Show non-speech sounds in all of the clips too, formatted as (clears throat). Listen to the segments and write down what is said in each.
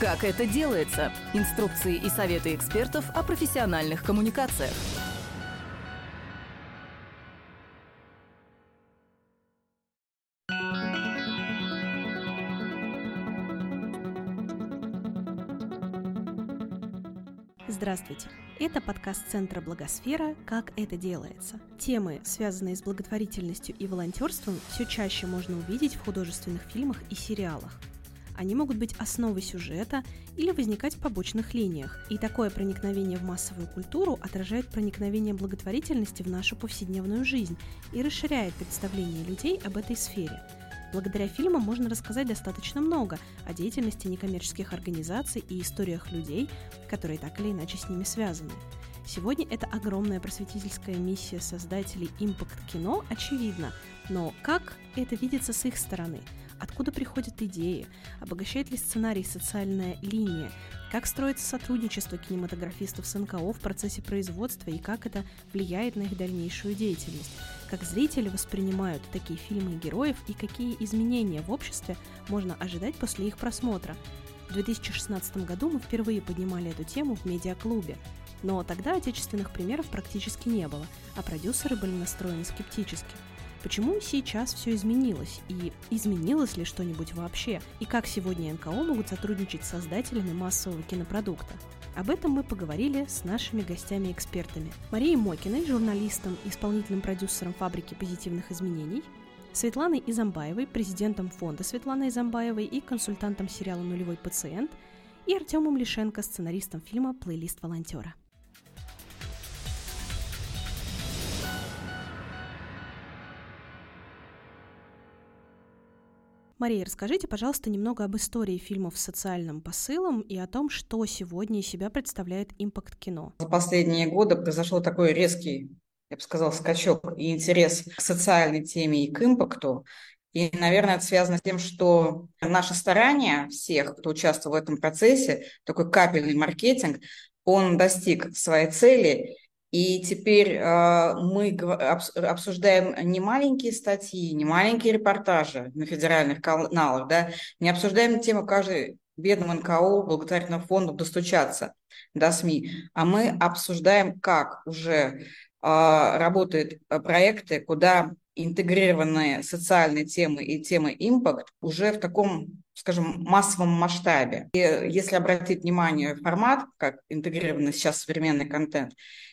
Как это делается? Инструкции и советы экспертов о профессиональных коммуникациях. Здравствуйте! Это подкаст Центра Благосфера «Как это делается». Темы, связанные с благотворительностью и волонтерством, все чаще можно увидеть в художественных фильмах и сериалах. Они могут быть основой сюжета или возникать в побочных линиях. И такое проникновение в массовую культуру отражает проникновение благотворительности в нашу повседневную жизнь и расширяет представление людей об этой сфере. Благодаря фильмам можно рассказать достаточно много о деятельности некоммерческих организаций и историях людей, которые так или иначе с ними связаны. Сегодня это огромная просветительская миссия создателей Impact кино очевидна, но как это видится с их стороны – Откуда приходят идеи? Обогащает ли сценарий социальная линия? Как строится сотрудничество кинематографистов с НКО в процессе производства и как это влияет на их дальнейшую деятельность? Как зрители воспринимают такие фильмы героев и какие изменения в обществе можно ожидать после их просмотра? В 2016 году мы впервые поднимали эту тему в медиаклубе, но тогда отечественных примеров практически не было, а продюсеры были настроены скептически – Почему сейчас все изменилось? И изменилось ли что-нибудь вообще? И как сегодня НКО могут сотрудничать с создателями массового кинопродукта? Об этом мы поговорили с нашими гостями-экспертами. Марией Мокиной, журналистом и исполнительным продюсером «Фабрики позитивных изменений», Светланой Изамбаевой, президентом фонда Светланы Изамбаевой и консультантом сериала «Нулевой пациент», и Артемом Лишенко, сценаристом фильма «Плейлист волонтера». Мария, расскажите, пожалуйста, немного об истории фильмов с социальным посылом и о том, что сегодня из себя представляет импакт кино. За последние годы произошел такой резкий, я бы сказала, скачок и интерес к социальной теме и к импакту. И, наверное, это связано с тем, что наше старание всех, кто участвовал в этом процессе, такой капельный маркетинг, он достиг своей цели, и теперь э, мы обсуждаем не маленькие статьи, не маленькие репортажи на федеральных каналах, да, не обсуждаем тему каждой бедного НКО, благотворительного фонда достучаться до СМИ, а мы обсуждаем, как уже э, работают проекты, куда интегрированные социальные темы и темы импакт уже в таком, скажем, массовом масштабе. И если обратить внимание формат, как интегрированный сейчас современный контент,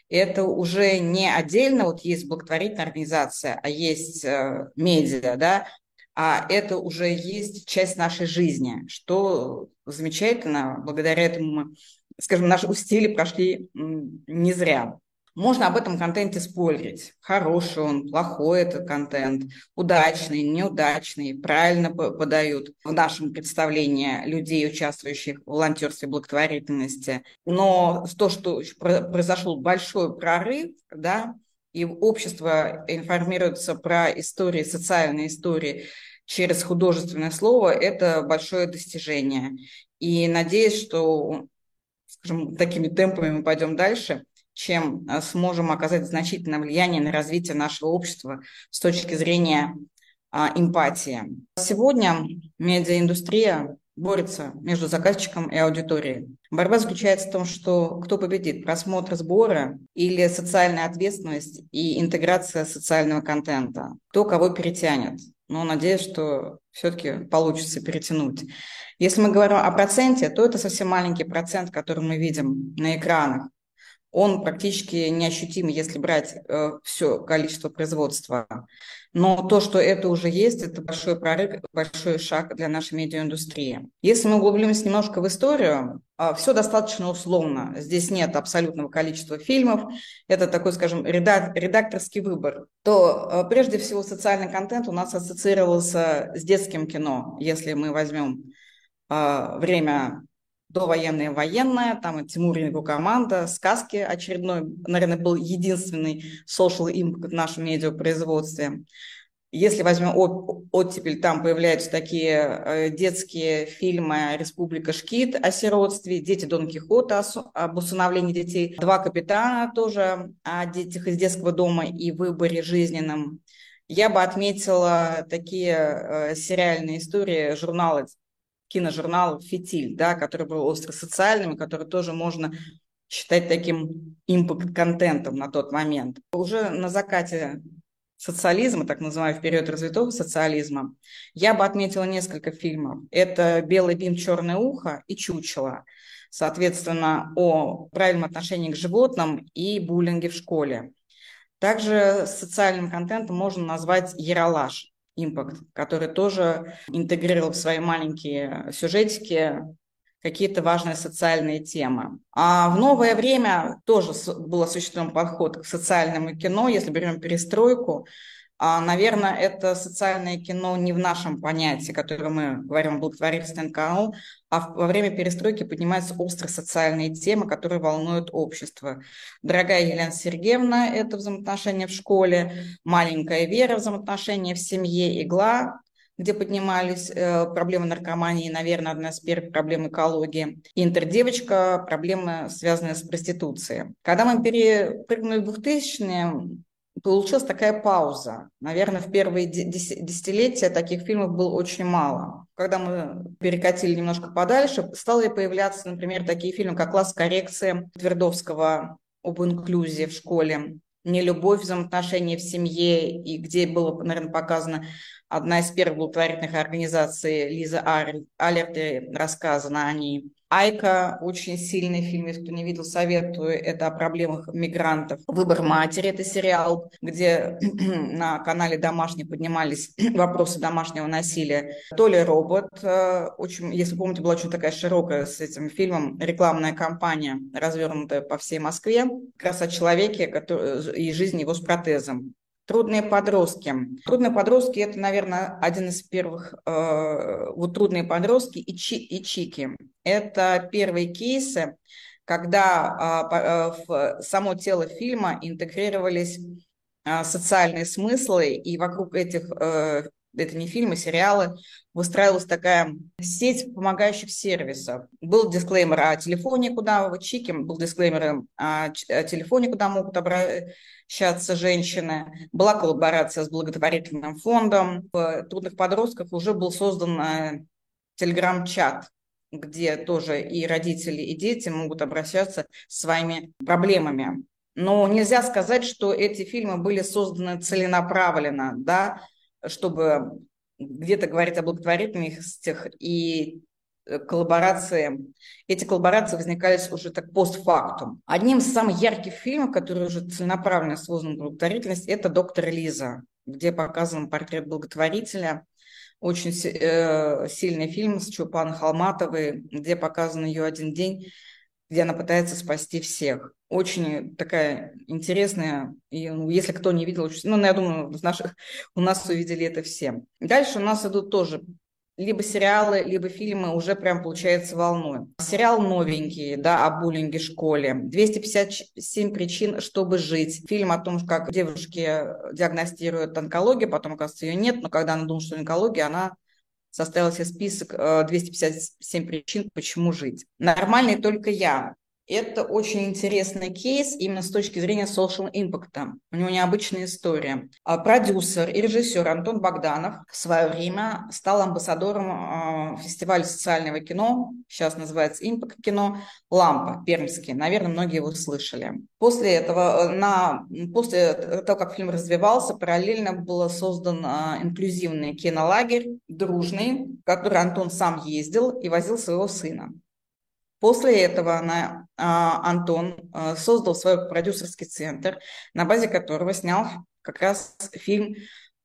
это уже не отдельно, вот есть благотворительная организация, а есть э, медиа, да, а это уже есть часть нашей жизни, что замечательно, благодаря этому мы, скажем, наши усилия прошли не зря. Можно об этом контенте спорить. Хороший он, плохой этот контент, удачный, неудачный, правильно подают в нашем представлении людей, участвующих в волонтерстве благотворительности. Но то, что произошел большой прорыв, да, и общество информируется про истории, социальные истории через художественное слово, это большое достижение. И надеюсь, что скажем, такими темпами мы пойдем дальше – чем э, сможем оказать значительное влияние на развитие нашего общества с точки зрения а, эмпатии. Сегодня медиаиндустрия борется между заказчиком и аудиторией. Борьба заключается в том, что кто победит, просмотр сбора или социальная ответственность и интеграция социального контента, кто кого перетянет. Но надеюсь, что все-таки получится перетянуть. Если мы говорим о проценте, то это совсем маленький процент, который мы видим на экранах он практически неощутим, если брать э, все количество производства. Но то, что это уже есть, это большой прорыв, большой шаг для нашей медиаиндустрии. Если мы углубимся немножко в историю, э, все достаточно условно. Здесь нет абсолютного количества фильмов. Это такой, скажем, редакторский выбор. То э, прежде всего социальный контент у нас ассоциировался с детским кино. Если мы возьмем э, время довоенное военное, там Тимур и его команда, сказки очередной, наверное, был единственный social impact в нашем медиапроизводстве. Если возьмем оттепель, там появляются такие э, детские фильмы «Республика Шкит» о сиротстве, «Дети Дон Кихота» об усыновлении детей, «Два капитана» тоже о детях из детского дома и выборе жизненном. Я бы отметила такие э, сериальные истории, журналы киножурнал «Фитиль», да, который был остро-социальным, и который тоже можно считать таким импакт-контентом на тот момент. Уже на закате социализма, так называемый период развитого социализма, я бы отметила несколько фильмов. Это «Белый бим, черное ухо» и «Чучело», соответственно, о правильном отношении к животным и буллинге в школе. Также социальным контентом можно назвать «Яралаш», импакт, который тоже интегрировал в свои маленькие сюжетики какие-то важные социальные темы. А в новое время тоже был осуществлен подход к социальному кино. Если берем перестройку, наверное, это социальное кино не в нашем понятии, которое мы говорим о благотворительном канал, а во время перестройки поднимаются острые социальные темы, которые волнуют общество. Дорогая Елена Сергеевна – это взаимоотношения в школе, маленькая Вера – взаимоотношения в семье, игла где поднимались э, проблемы наркомании, наверное, одна из первых проблем экологии. Интердевочка – проблемы, связанные с проституцией. Когда мы перепрыгнули в 2000-е, получилась такая пауза. Наверное, в первые десятилетия таких фильмов было очень мало. Когда мы перекатили немножко подальше, стали появляться, например, такие фильмы, как «Класс коррекции» Твердовского об инклюзии в школе, «Нелюбовь, взаимоотношения в семье», и где было, наверное, показано одна из первых благотворительных организаций Лиза Алерты рассказано о ней. Айка, очень сильный фильм, если кто не видел, советую. Это о проблемах мигрантов. Выбор матери, это сериал, где (clears throat) на канале «Домашний» поднимались (clears throat) вопросы домашнего насилия. Толя Робот, э, очень, если помните, была очень такая широкая с этим фильмом рекламная кампания, развернутая по всей Москве, как раз о человеке который, и жизни его с протезом. Трудные подростки. Трудные подростки – это, наверное, один из первых, э, вот трудные подростки и, чи, и чики. Это первые кейсы, когда э, э, в само тело фильма интегрировались э, социальные смыслы, и вокруг этих, э, это не фильмы, сериалы, выстраивалась такая сеть помогающих сервисов. Был дисклеймер о телефоне, куда вы чики, был дисклеймер о, о телефоне, куда могут обратиться общаться женщины. Была коллаборация с благотворительным фондом. В трудных подростках уже был создан э, телеграм-чат, где тоже и родители, и дети могут обращаться с своими проблемами. Но нельзя сказать, что эти фильмы были созданы целенаправленно, да, чтобы где-то говорить о благотворительностях и Э, коллаборации, эти коллаборации возникали уже так постфактум. Одним из самых ярких фильмов, который уже целенаправленно создан благотворительность, это «Доктор Лиза», где показан портрет благотворителя. Очень э, сильный фильм с Чупан Халматовой, где показан ее один день, где она пытается спасти всех. Очень такая интересная, и ну, если кто не видел, ну, я думаю, в наших, у нас увидели это все. Дальше у нас идут тоже либо сериалы, либо фильмы уже прям получается волной. Сериал новенький, да, о буллинге в школе. 257 причин, чтобы жить. Фильм о том, как девушке диагностируют онкологию, потом, оказывается, ее нет, но когда она думала, что онкология, она составила себе список 257 э, причин, почему жить. Нормальный только я. Это очень интересный кейс именно с точки зрения social impact. У него необычная история. А продюсер и режиссер Антон Богданов в свое время стал амбассадором а, фестиваля социального кино, сейчас называется Impact кино, «Лампа» пермский. Наверное, многие его слышали. После этого, э, на, после того, как фильм развивался, параллельно был создан а, инклюзивный кинолагерь, дружный, в который Антон сам ездил и возил своего сына. После этого она, а, Антон а, создал свой продюсерский центр, на базе которого снял как раз фильм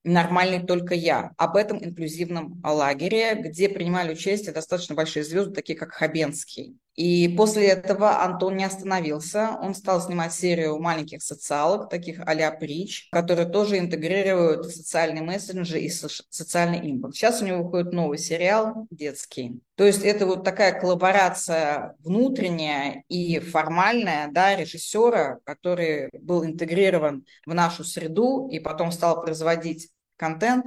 «Нормальный только я» об этом инклюзивном лагере, где принимали участие достаточно большие звезды, такие как Хабенский. И после этого Антон не остановился. Он стал снимать серию маленьких социалок, таких а-ля Притч, которые тоже интегрируют социальные мессенджи и социальный импакт. Сейчас у него выходит новый сериал детский. То есть это вот такая коллаборация внутренняя и формальная да, режиссера, который был интегрирован в нашу среду и потом стал производить контент,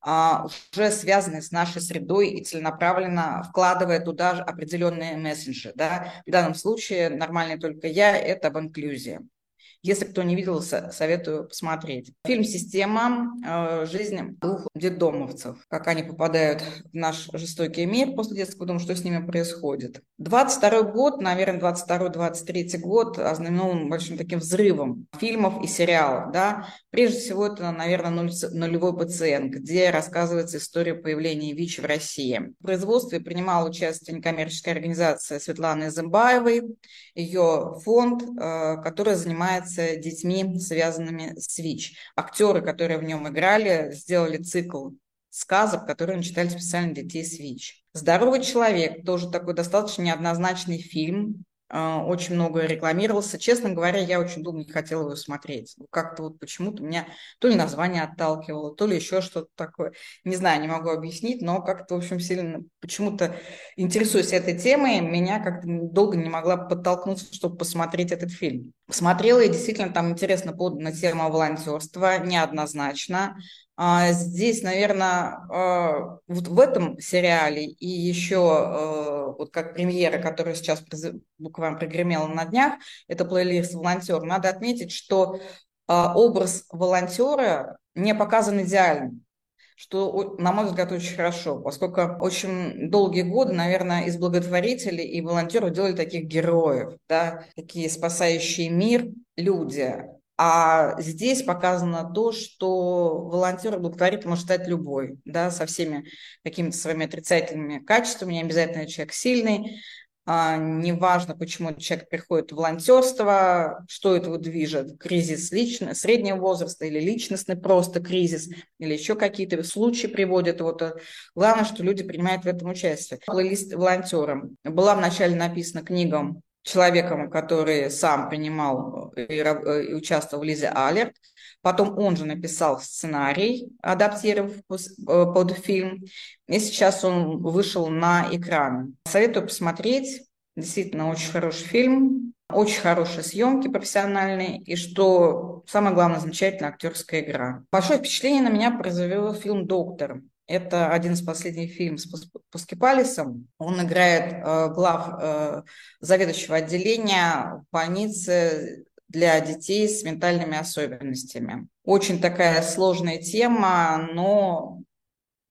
а, уже связанный с нашей средой и целенаправленно вкладывая туда определенные месседжи. Да? В данном случае нормальный только я – это об инклюзии. Если кто не видел, советую посмотреть. Фильм «Система. Э, жизни двух детдомовцев». Как они попадают в наш жестокий мир после детского дома, что с ними происходит. 22 год, наверное, 22-23 год ознаменован большим таким взрывом фильмов и сериалов. Да? Прежде всего, это, наверное, «Нулевой пациент», где рассказывается история появления ВИЧ в России. В производстве принимала участие некоммерческая организация Светланы Зымбаевой, ее фонд, э, который занимается детьми, связанными с ВИЧ. Актеры, которые в нем играли, сделали цикл сказок, которые они читали специально для детей с ВИЧ. «Здоровый человек» тоже такой достаточно неоднозначный фильм, а, очень много рекламировался. Честно говоря, я очень долго не хотела его смотреть. Как-то вот почему-то меня то ли название отталкивало, то ли еще что-то такое. Не знаю, не могу объяснить, но как-то, в общем, сильно почему-то интересуюсь этой темой, меня как-то долго не могла подтолкнуться, чтобы посмотреть этот фильм. Посмотрела, и действительно там интересно подана тема волонтерства, неоднозначно. А, здесь, наверное, а, вот в этом сериале и еще а, вот как премьера, которая сейчас буквально прогремела на днях, это плейлист «Волонтер», надо отметить, что образ волонтера не показан идеально что, на мой взгляд, очень хорошо, поскольку очень долгие годы, наверное, из благотворителей и волонтеров делали таких героев, да, такие спасающие мир люди. А здесь показано то, что волонтер благотворитель может стать любой, да, со всеми какими-то своими отрицательными качествами, не обязательно человек сильный, неважно, почему человек приходит в волонтерство, что этого движет, кризис лично, среднего возраста или личностный просто кризис, или еще какие-то случаи приводят. Вот, э, главное, что люди принимают в этом участие. Плейлист волонтерам. Была вначале написана книга человеком, который сам принимал и, э, и участвовал в Лизе Алерт. Потом он же написал сценарий, адаптировав э, под фильм. И сейчас он вышел на экраны. Советую посмотреть. Действительно, очень хороший фильм, очень хорошие съемки профессиональные, и что самое главное, замечательная актерская игра. Большое впечатление на меня произвел фильм «Доктор». Это один из последних фильмов с Пускипалисом. Он играет э, глав э, заведующего отделения больницы для детей с ментальными особенностями. Очень такая сложная тема, но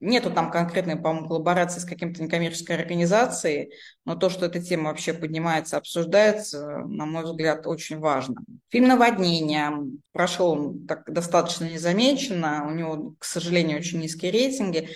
Нету там конкретной, по-моему, коллаборации с каким-то некоммерческой организацией, но то, что эта тема вообще поднимается, обсуждается, на мой взгляд, очень важно. Фильм «Наводнение» прошел так достаточно незамеченно, у него, к сожалению, очень низкие рейтинги.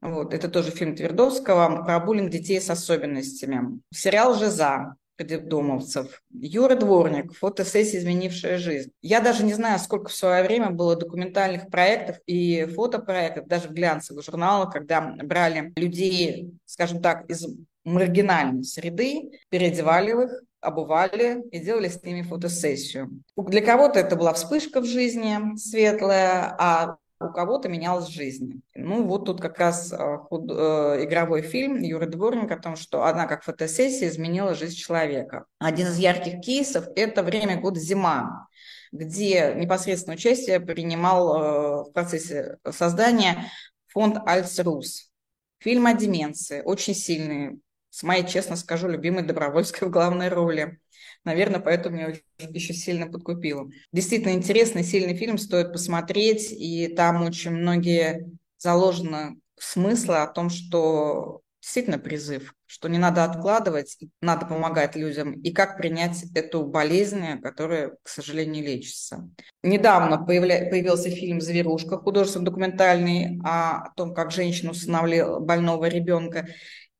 Вот, это тоже фильм Твердовского про буллинг детей с особенностями. Сериал «Жиза» детдомовцев. Юра Дворник, фотосессия «Изменившая жизнь». Я даже не знаю, сколько в свое время было документальных проектов и фотопроектов, даже в глянцевых журналах, когда брали людей, скажем так, из маргинальной среды, переодевали их, обували и делали с ними фотосессию. Для кого-то это была вспышка в жизни светлая, а у кого-то менялась жизнь. Ну, вот тут как раз э, худ... Э, игровой фильм Юры Дворник о том, что одна как фотосессия изменила жизнь человека. Один из ярких кейсов – это время года зима где непосредственно участие принимал э, в процессе создания фонд Альцрус. Фильм о деменции, очень сильный, с моей, честно скажу, любимой Добровольской в главной роли. Наверное, поэтому меня еще сильно подкупило. Действительно интересный, сильный фильм, стоит посмотреть, и там очень многие заложены смыслы о том, что действительно призыв, что не надо откладывать, надо помогать людям, и как принять эту болезнь, которая, к сожалению, лечится. Недавно появля... появился фильм «Зверушка», художественно документальный, о том, как женщина усыновила больного ребенка,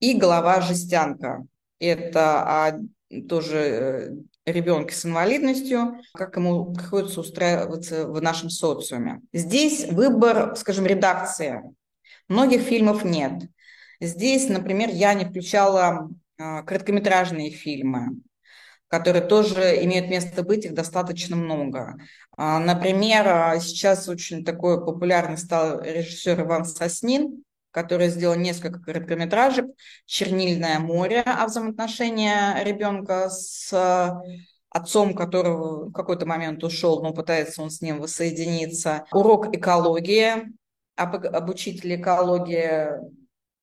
и «Голова жестянка». Это тоже э, ребенке с инвалидностью, как ему приходится устраиваться в нашем социуме. Здесь выбор, скажем, редакции. Многих фильмов нет. Здесь, например, я не включала э, короткометражные фильмы, которые тоже имеют место быть, их достаточно много. А, например, а, сейчас очень такой популярный стал режиссер Иван Соснин, который сделал несколько короткометражек «Чернильное море» о взаимоотношении ребенка с э, отцом, которого в какой-то момент ушел, но пытается он с ним воссоединиться. Урок экологии, об, об учителе экологии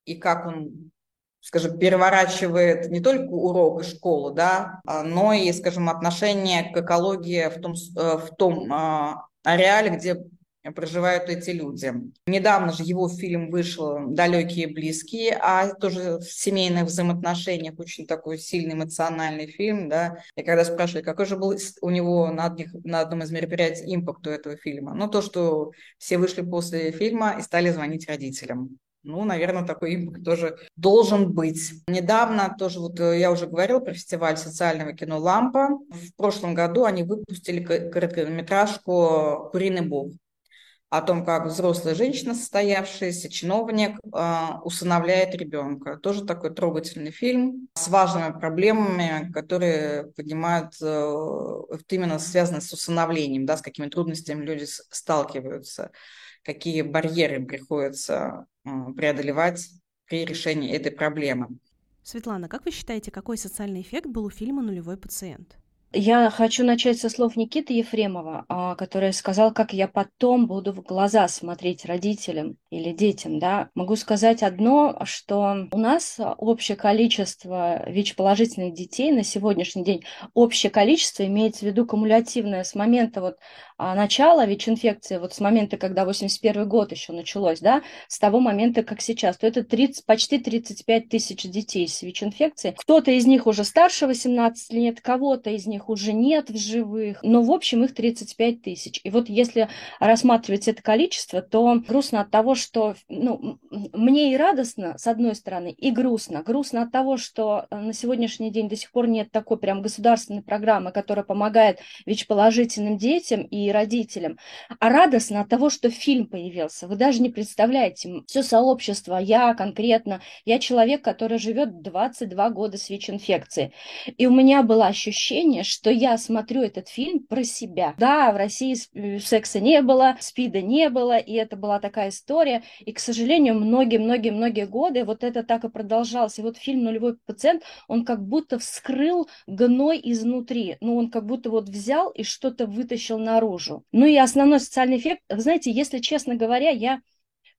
и как он скажем, переворачивает не только урок и школу, да, но и, скажем, отношение к экологии в том, э, в том а, ареале, где проживают эти люди. Недавно же его фильм вышел «Далекие и близкие», а тоже в семейных взаимоотношениях очень такой сильный эмоциональный фильм, да. И когда спрашивали, какой же был у него на, одних, на одном из мероприятий импакт у этого фильма, ну, то, что все вышли после фильма и стали звонить родителям. Ну, наверное, такой импакт тоже должен быть. Недавно тоже, вот э, я уже говорила про фестиваль социального кино «Лампа». В прошлом году они выпустили короткометражку «Куриный бог» о том, как взрослая женщина, состоявшаяся чиновник, э, усыновляет ребенка. Тоже такой трогательный фильм с важными проблемами, которые поднимают э, именно связаны с усыновлением, да, с какими трудностями люди сталкиваются, какие барьеры приходится э, преодолевать при решении этой проблемы. Светлана, как вы считаете, какой социальный эффект был у фильма «Нулевой пациент»? Я хочу начать со слов Никиты Ефремова, а, который сказал, как я потом буду в глаза смотреть родителям или детям. Да? Могу сказать одно, что у нас общее количество ВИЧ-положительных детей на сегодняшний день, общее количество имеется в виду кумулятивное с момента вот а, начала ВИЧ-инфекции, вот с момента, когда 81 год еще началось, да, с того момента, как сейчас, то это 30, почти 35 тысяч детей с ВИЧ-инфекцией. Кто-то из них уже старше 18 лет, кого-то из них их уже нет в живых, но в общем их 35 тысяч. И вот если рассматривать это количество, то грустно от того, что ну, мне и радостно, с одной стороны, и грустно. Грустно от того, что э, на сегодняшний день до сих пор нет такой прям государственной программы, которая помогает ВИЧ-положительным детям и родителям. А радостно от того, что фильм появился. Вы даже не представляете, все сообщество, я конкретно, я человек, который живет 22 года с ВИЧ-инфекцией. И у меня было ощущение, что я смотрю этот фильм про себя. Да, в России э, секса не было, спида не было, и это была такая история. И, к сожалению, многие-многие-многие годы вот это так и продолжалось. И вот фильм «Нулевой пациент», он как будто вскрыл гной изнутри. Ну, он как будто вот взял и что-то вытащил наружу. Ну и основной социальный эффект, знаете, если честно говоря, я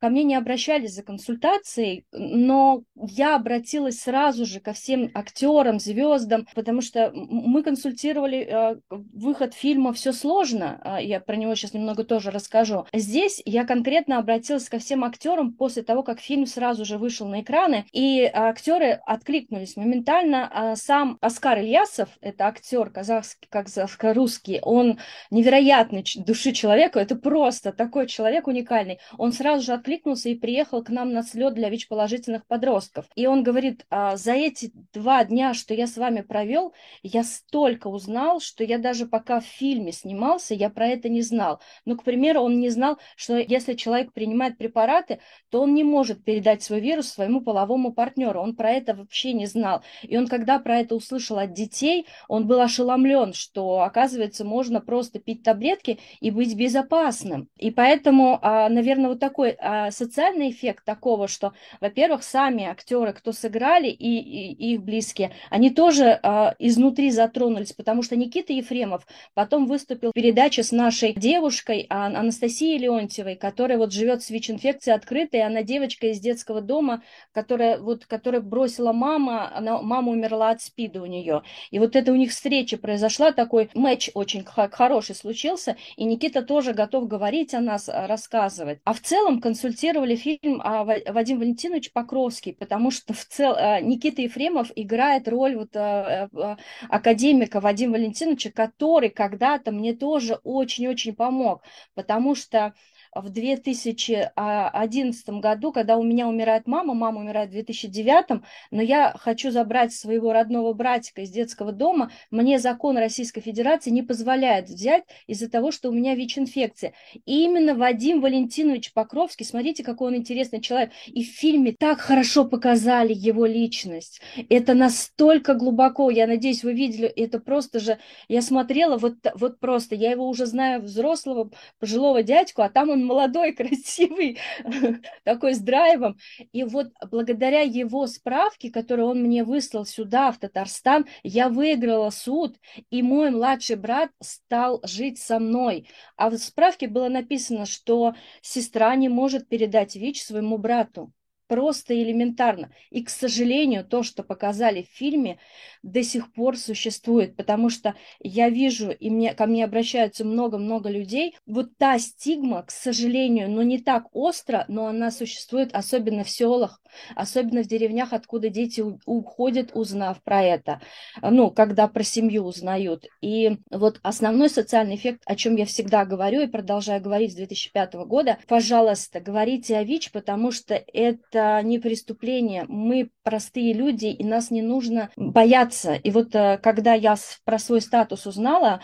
ко мне не обращались за консультацией, но я обратилась сразу же ко всем актерам, звездам, потому что мы консультировали э, выход фильма «Все сложно», э, я про него сейчас немного тоже расскажу. Здесь я конкретно обратилась ко всем актерам после того, как фильм сразу же вышел на экраны, и актеры откликнулись моментально. А сам Оскар Ильясов, это актер казахский, казахско-русский, он невероятный души человека, это просто такой человек уникальный. Он сразу же откликнулся откликнулся и приехал к нам на слет для ВИЧ-положительных подростков. И он говорит, а, за эти два дня, что я с вами провел, я столько узнал, что я даже пока в фильме снимался, я про это не знал. Ну, к примеру, он не знал, что если человек принимает препараты, то он не может передать свой вирус своему половому партнеру. Он про это вообще не знал. И он, когда про это услышал от детей, он был ошеломлен, что, оказывается, можно просто пить таблетки и быть безопасным. И поэтому, а, наверное, вот такой а, социальный эффект такого, что, во-первых, сами актеры, кто сыграли, и, и, и их близкие, они тоже э, изнутри затронулись, потому что Никита Ефремов потом выступил в передаче с нашей девушкой а, Анастасией Леонтьевой, которая вот живет с ВИЧ-инфекцией открытой, она девочка из детского дома, которая вот, которая бросила мама, она, мама умерла от СПИДа у нее. И вот это у них встреча произошла, такой матч очень хороший случился, и Никита тоже готов говорить о нас, рассказывать. А в целом консультация консультировали фильм а, Вадим Валентинович Покровский, потому что в цел... А, Никита Ефремов играет роль вот а, академика Вадима Валентиновича, который когда-то мне тоже очень-очень помог, потому что в 2011 году, когда у меня умирает мама, мама умирает в 2009, но я хочу забрать своего родного братика из детского дома, мне закон Российской Федерации не позволяет взять из-за того, что у меня ВИЧ-инфекция. И именно Вадим Валентинович Покровский, смотрите, какой он интересный человек, и в фильме так хорошо показали его личность. Это настолько глубоко, я надеюсь, вы видели, это просто же, я смотрела, вот, вот просто, я его уже знаю взрослого, пожилого дядьку, а там он молодой, (laughs) красивый, такой с драйвом. И вот благодаря его справке, которую он мне выслал сюда, в Татарстан, я выиграла суд, и мой младший брат стал жить со мной. А в справке было написано, что сестра не может передать ВИЧ своему брату просто элементарно. И, к сожалению, то, что показали в фильме, до сих пор существует, потому что я вижу, и мне, ко мне обращаются много-много людей, вот та стигма, к сожалению, но не так остро, но она существует, особенно в селах, особенно в деревнях, откуда дети уходят, узнав про это, ну, когда про семью узнают. И вот основной социальный эффект, о чем я всегда говорю и продолжаю говорить с 2005 года, пожалуйста, говорите о ВИЧ, потому что это не преступление. Мы простые люди, и нас не нужно бояться. И вот э, когда я про свой статус узнала,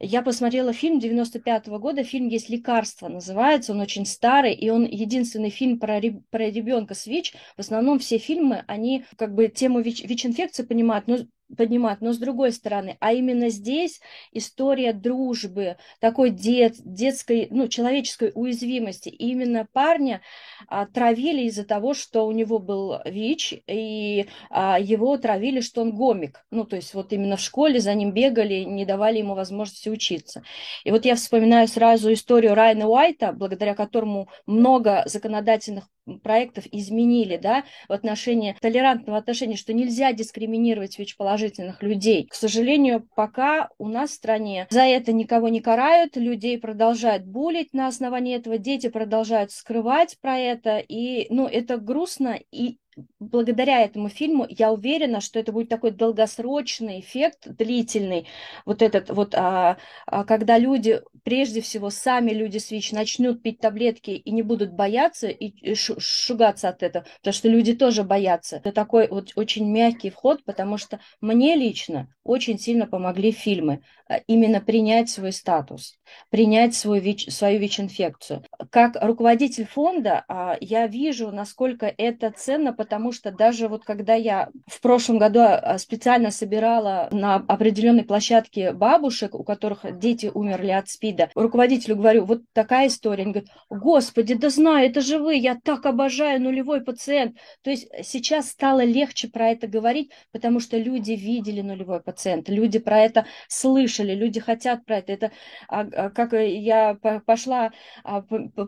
я посмотрела фильм 95 -го года, фильм есть «Лекарство» называется, он очень старый, и он единственный фильм про, про ребенка с ВИЧ. В основном все фильмы, они как бы тему ВИЧ-инфекции понимают, но поднимать, но с другой стороны, а именно здесь история дружбы, такой дет, детской, ну, человеческой уязвимости. И именно парня а, травили из-за того, что у него был ВИЧ, и а, его травили, что он гомик. Ну, то есть вот именно в школе за ним бегали, не давали ему возможности учиться. И вот я вспоминаю сразу историю Райана Уайта, благодаря которому много законодательных проектов изменили, да, в отношении толерантного отношения, что нельзя дискриминировать ВИЧ-положительных людей. К сожалению, пока у нас в стране за это никого не карают, людей продолжают булить на основании этого, дети продолжают скрывать про это, и, ну, это грустно, и благодаря этому фильму я уверена, что это будет такой долгосрочный эффект, длительный, вот этот вот, а, а, когда люди, прежде всего, сами люди с ВИЧ начнут пить таблетки и не будут бояться и шугаться от этого, потому что люди тоже боятся. Это такой вот очень мягкий вход, потому что мне лично очень сильно помогли фильмы а, именно принять свой статус, принять свой ВИЧ, свою ВИЧ-инфекцию. Как руководитель фонда а, я вижу, насколько это ценно, потому что даже вот когда я в прошлом году а, специально собирала на определенной площадке бабушек, у которых дети умерли от СПИДа, руководителю говорю, вот такая история. Они говорят, господи, да знаю, это же вы, я так обожаю нулевой пациент. То есть сейчас стало легче про это говорить, потому что люди видели нулевой пациент, люди про это слышали, люди хотят про это. Это как я пошла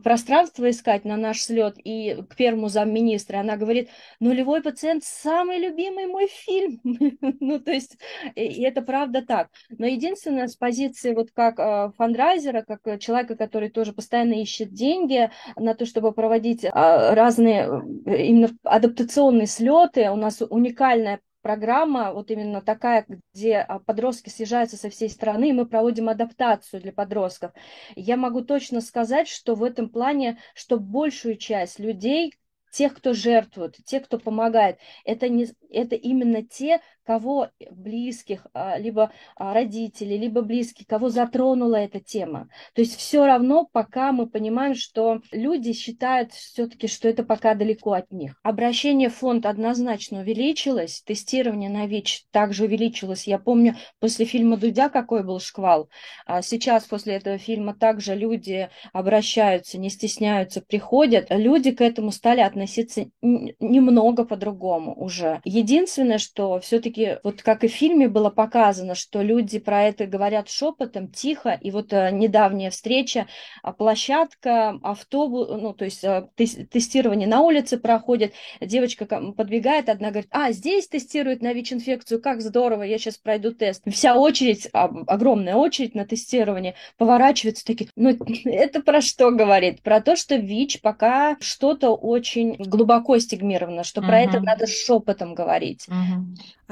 пространство искать на наш слет и к первому замминистра, она говорит, «Нулевой пациент» – самый любимый мой фильм. (laughs) ну, то есть, и это правда так. Но единственное, с позиции вот как э, фандрайзера, как человека, который тоже постоянно ищет деньги на то, чтобы проводить э, разные э, именно адаптационные слеты, у нас уникальная программа вот именно такая, где а, подростки съезжаются со всей страны, и мы проводим адаптацию для подростков. Я могу точно сказать, что в этом плане, что большую часть людей, тех, кто жертвует, тех, кто помогает, это, не, это именно те, кого близких, а, либо а, родителей, либо близких, кого затронула эта тема. То есть все равно, пока мы понимаем, что люди считают все-таки, что это пока далеко от них. Обращение в фонд однозначно увеличилось, тестирование на ВИЧ также увеличилось. Я помню, после фильма «Дудя» какой был шквал. А сейчас после этого фильма также люди обращаются, не стесняются, приходят. Люди к этому стали относиться немного по-другому уже. Единственное, что все-таки все-таки, вот как и в фильме было показано, что люди про это говорят шепотом, тихо, и вот э, недавняя встреча, а, площадка, автобус, ну, то есть э, тестирование на улице проходит, девочка подбегает, одна говорит, а, здесь тестируют на ВИЧ-инфекцию, как здорово, я сейчас пройду тест. Вся очередь, огромная очередь на тестирование, поворачивается такие, ну, (laughs) это про что говорит? Про то, что ВИЧ пока что-то очень глубоко стигмировано, что uh-huh. про это надо шепотом говорить. Uh-huh.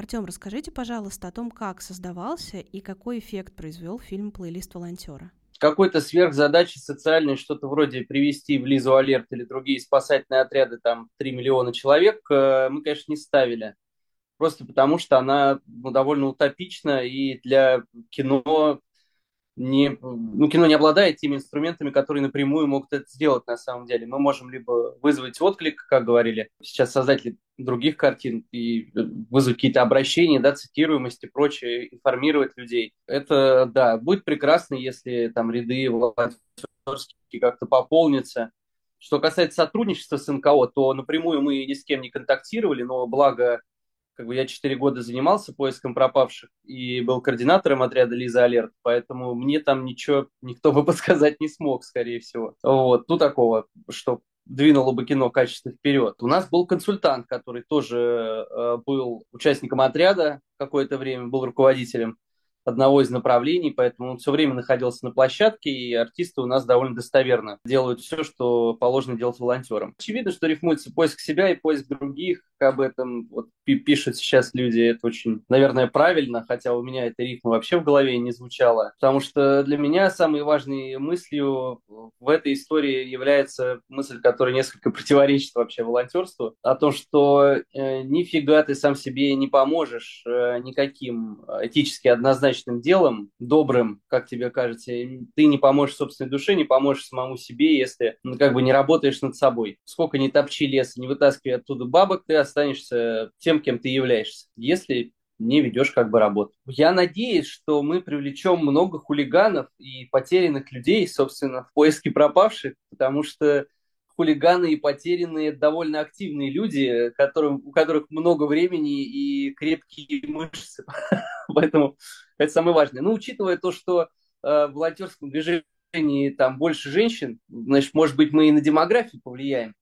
Артем, расскажите, пожалуйста, о том, как создавался и какой эффект произвел фильм «Плейлист волонтера». Какой-то сверхзадачи социальной, что-то вроде привести в Лизу Алерт или другие спасательные отряды, там 3 миллиона человек, э, мы, конечно, не ставили. Просто потому, что она ну, довольно утопична, и для кино не, ну, кино не обладает теми инструментами, которые напрямую могут это сделать на самом деле. Мы можем либо вызвать отклик, как говорили сейчас создатели других картин, и вызвать какие-то обращения, да, цитируемость и прочее, информировать людей. Это, да, будет прекрасно, если там ряды как-то пополнятся. Что касается сотрудничества с НКО, то напрямую мы ни с кем не контактировали, но благо как бы я четыре года занимался поиском пропавших и был координатором отряда Лиза Алерт, поэтому мне там ничего никто бы (laughs) подсказать не смог, скорее всего. Вот, ну такого, что двинуло бы кино качественно вперед. У нас был консультант, который тоже э, был участником отряда какое-то время, был руководителем одного из направлений, поэтому он все время находился на площадке, и артисты у нас довольно достоверно делают все, что положено делать волонтерам. Очевидно, что рифмуется поиск себя и поиск других, об этом вот пишут сейчас люди, это очень, наверное, правильно, хотя у меня эта рифма вообще в голове не звучала, потому что для меня самой важной мыслью в этой истории является мысль, которая несколько (laughs) противоречит вообще волонтерству, о том, что э, нифига ты сам себе не поможешь э, никаким этически однозначным делом, добрым, как тебе кажется, ты не поможешь собственной душе, не поможешь самому себе, если ну, как бы не работаешь над собой. Сколько не топчи лес, не вытаскивай оттуда бабок, ты останешься тем, кем ты являешься, если не ведешь как бы работу. Я надеюсь, что мы привлечем много хулиганов и потерянных людей, собственно, в поиске пропавших, потому что хулиганы и потерянные довольно активные люди, которым, у которых много времени и крепкие мышцы. (laughs) Поэтому это самое важное. Но учитывая то, что э, в волонтерском движении там больше женщин, значит, может быть, мы и на демографию повлияем.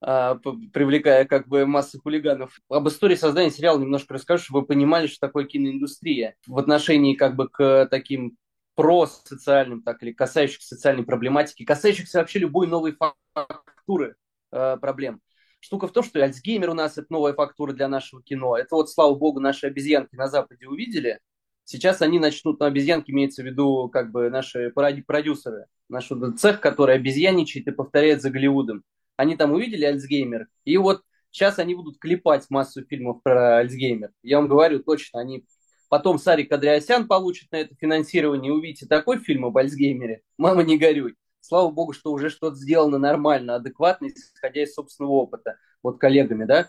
А, привлекая как бы массу хулиганов. Об истории создания сериала немножко расскажу, чтобы вы понимали, что такое киноиндустрия в отношении как бы к таким про-социальным, так или касающихся социальной проблематики, касающихся вообще любой новой фактуры э, проблем. Штука в том, что Альцгеймер у нас это новая фактура для нашего кино. Это вот, слава богу, наши обезьянки на Западе увидели. Сейчас они начнут, на ну, обезьянки имеется в виду как бы наши продюсеры, наш цех, который обезьяничает и повторяет за Голливудом они там увидели Альцгеймер, и вот сейчас они будут клепать массу фильмов про Альцгеймер. Я вам говорю точно, они потом Сарик Андреасян получит на это финансирование, увидите такой фильм об Альцгеймере, мама не горюй. Слава богу, что уже что-то сделано нормально, адекватно, исходя из собственного опыта, вот коллегами, да,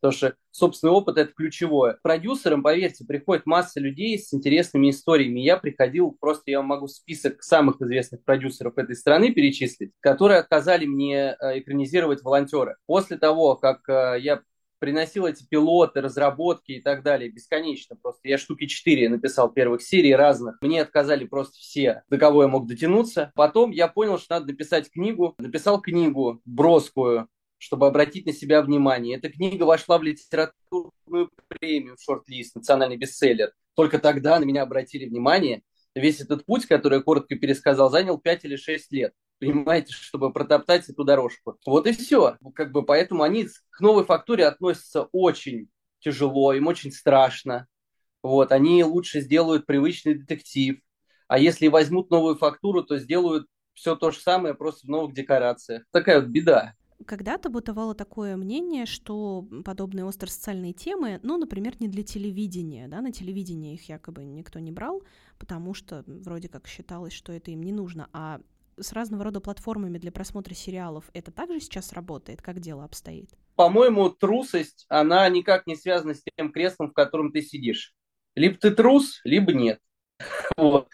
Потому что собственный опыт – это ключевое. Продюсерам, поверьте, приходит масса людей с интересными историями. Я приходил, просто я могу список самых известных продюсеров этой страны перечислить, которые отказали мне э, экранизировать волонтера. После того, как э, я приносил эти пилоты, разработки и так далее бесконечно. Просто я штуки четыре написал первых серий разных. Мне отказали просто все, до кого я мог дотянуться. Потом я понял, что надо написать книгу. Написал книгу броскую, чтобы обратить на себя внимание. Эта книга вошла в литературную премию, шорт-лист, национальный бестселлер. Только тогда на меня обратили внимание. Весь этот путь, который я коротко пересказал, занял 5 или 6 лет. Понимаете, чтобы протоптать эту дорожку. Вот и все. Как бы поэтому они к новой фактуре относятся очень тяжело, им очень страшно. Вот, они лучше сделают привычный детектив. А если возьмут новую фактуру, то сделают все то же самое, просто в новых декорациях. Такая вот беда. Когда-то бытовало такое мнение, что подобные остросоциальные темы, ну, например, не для телевидения, да, на телевидении их якобы никто не брал, потому что вроде как считалось, что это им не нужно, а с разного рода платформами для просмотра сериалов это также сейчас работает? Как дело обстоит? По-моему, трусость, она никак не связана с тем креслом, в котором ты сидишь. Либо ты трус, либо нет. (laughs) Вот.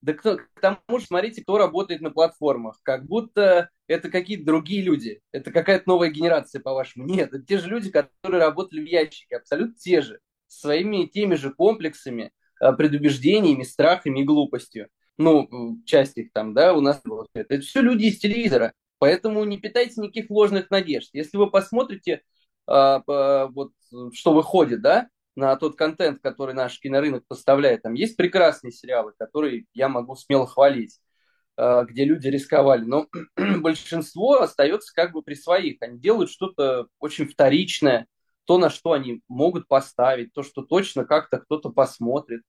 Да кто, к тому же, смотрите, кто работает на платформах. Как будто это какие-то другие люди. Это какая-то новая генерация, по-вашему. Нет, это те же люди, которые работали в ящике. Абсолютно те же. Своими теми же комплексами, э, предубеждениями, страхами и глупостью. Ну, часть их там, да, у нас вот это. Это все люди из телевизора. Поэтому не питайте никаких ложных надежд. Если вы посмотрите, а, вот, что выходит, да, на тот контент, который наш кинорынок поставляет. Там есть прекрасные сериалы, которые я могу смело хвалить, э, где люди рисковали. Но (clears throat) большинство остается как бы при своих. Они делают что-то очень вторичное, то, на что они могут поставить, то, что точно как-то кто-то посмотрит.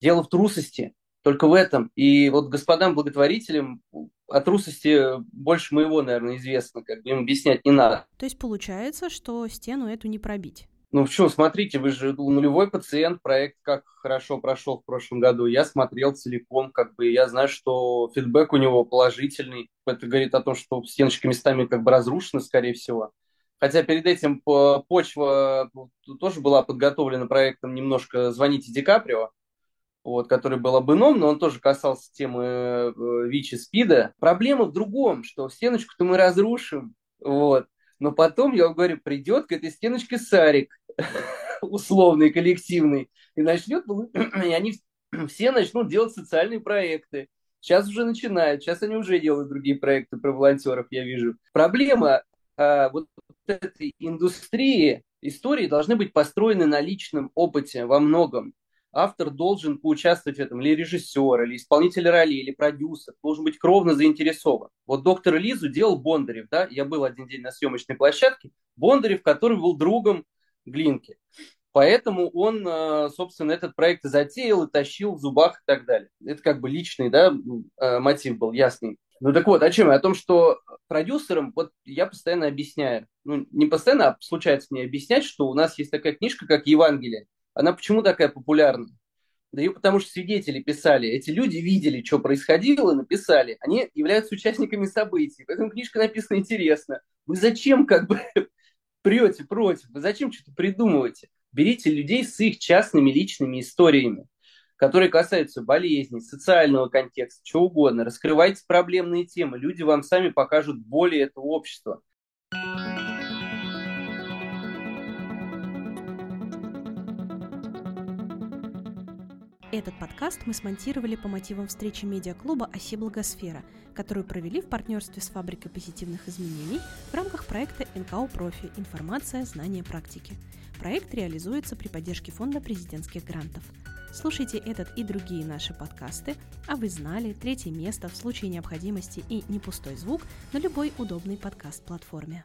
Дело в трусости, только в этом. И вот господам благотворителям о трусости больше моего, наверное, известно, как бы им объяснять не надо. То есть получается, что стену эту не пробить? Ну, что, смотрите, вы же нулевой пациент, проект как хорошо прошел в прошлом году. Я смотрел целиком, как бы, я знаю, что фидбэк у него положительный. Это говорит о том, что стеночка местами как бы разрушена, скорее всего. Хотя перед этим почва тоже была подготовлена проектом немножко «Звоните Ди Каприо», вот, который был об но он тоже касался темы э, ВИЧ и СПИДа. Проблема в другом, что стеночку-то мы разрушим, вот, но потом, я вам говорю, придет к этой стеночке Сарик, (laughs) условный, коллективный, и начнет, (clears throat) и они (clears throat) все начнут делать социальные проекты. Сейчас уже начинают, сейчас они уже делают другие проекты про волонтеров, я вижу. Проблема э, вот этой индустрии, истории должны быть построены на личном опыте во многом. Автор должен поучаствовать в этом, или режиссер, или исполнитель роли, или продюсер, должен быть кровно заинтересован. Вот доктор Лизу делал Бондарев, да, я был один день на съемочной площадке, Бондарев, который был другом Глинки. Поэтому он, э, собственно, этот проект затеял и тащил в зубах и так далее. Это как бы личный да, э, мотив был, ясный. Ну так вот, о чем я? О том, что продюсерам, вот я постоянно объясняю, ну не постоянно, а случается мне объяснять, что у нас есть такая книжка, как Евангелие. Она почему такая популярна? Да ее потому что свидетели писали. Эти люди видели, что происходило, написали. Они являются участниками событий. Поэтому книжка написана интересно. Вы зачем как бы (laughs) прете против? Вы зачем что-то придумываете? Берите людей с их частными личными историями, которые касаются болезней, социального контекста, чего угодно. Раскрывайте проблемные темы. Люди вам сами покажут боли этого общества. Этот подкаст мы смонтировали по мотивам встречи медиаклуба «Оси Благосфера», которую провели в партнерстве с Фабрикой позитивных изменений в рамках проекта НКО «Профи. Информация, знания, практики». Проект реализуется при поддержке Фонда президентских грантов. Слушайте этот и другие наши подкасты, а вы знали третье место в случае необходимости и не пустой звук на любой удобной подкаст-платформе.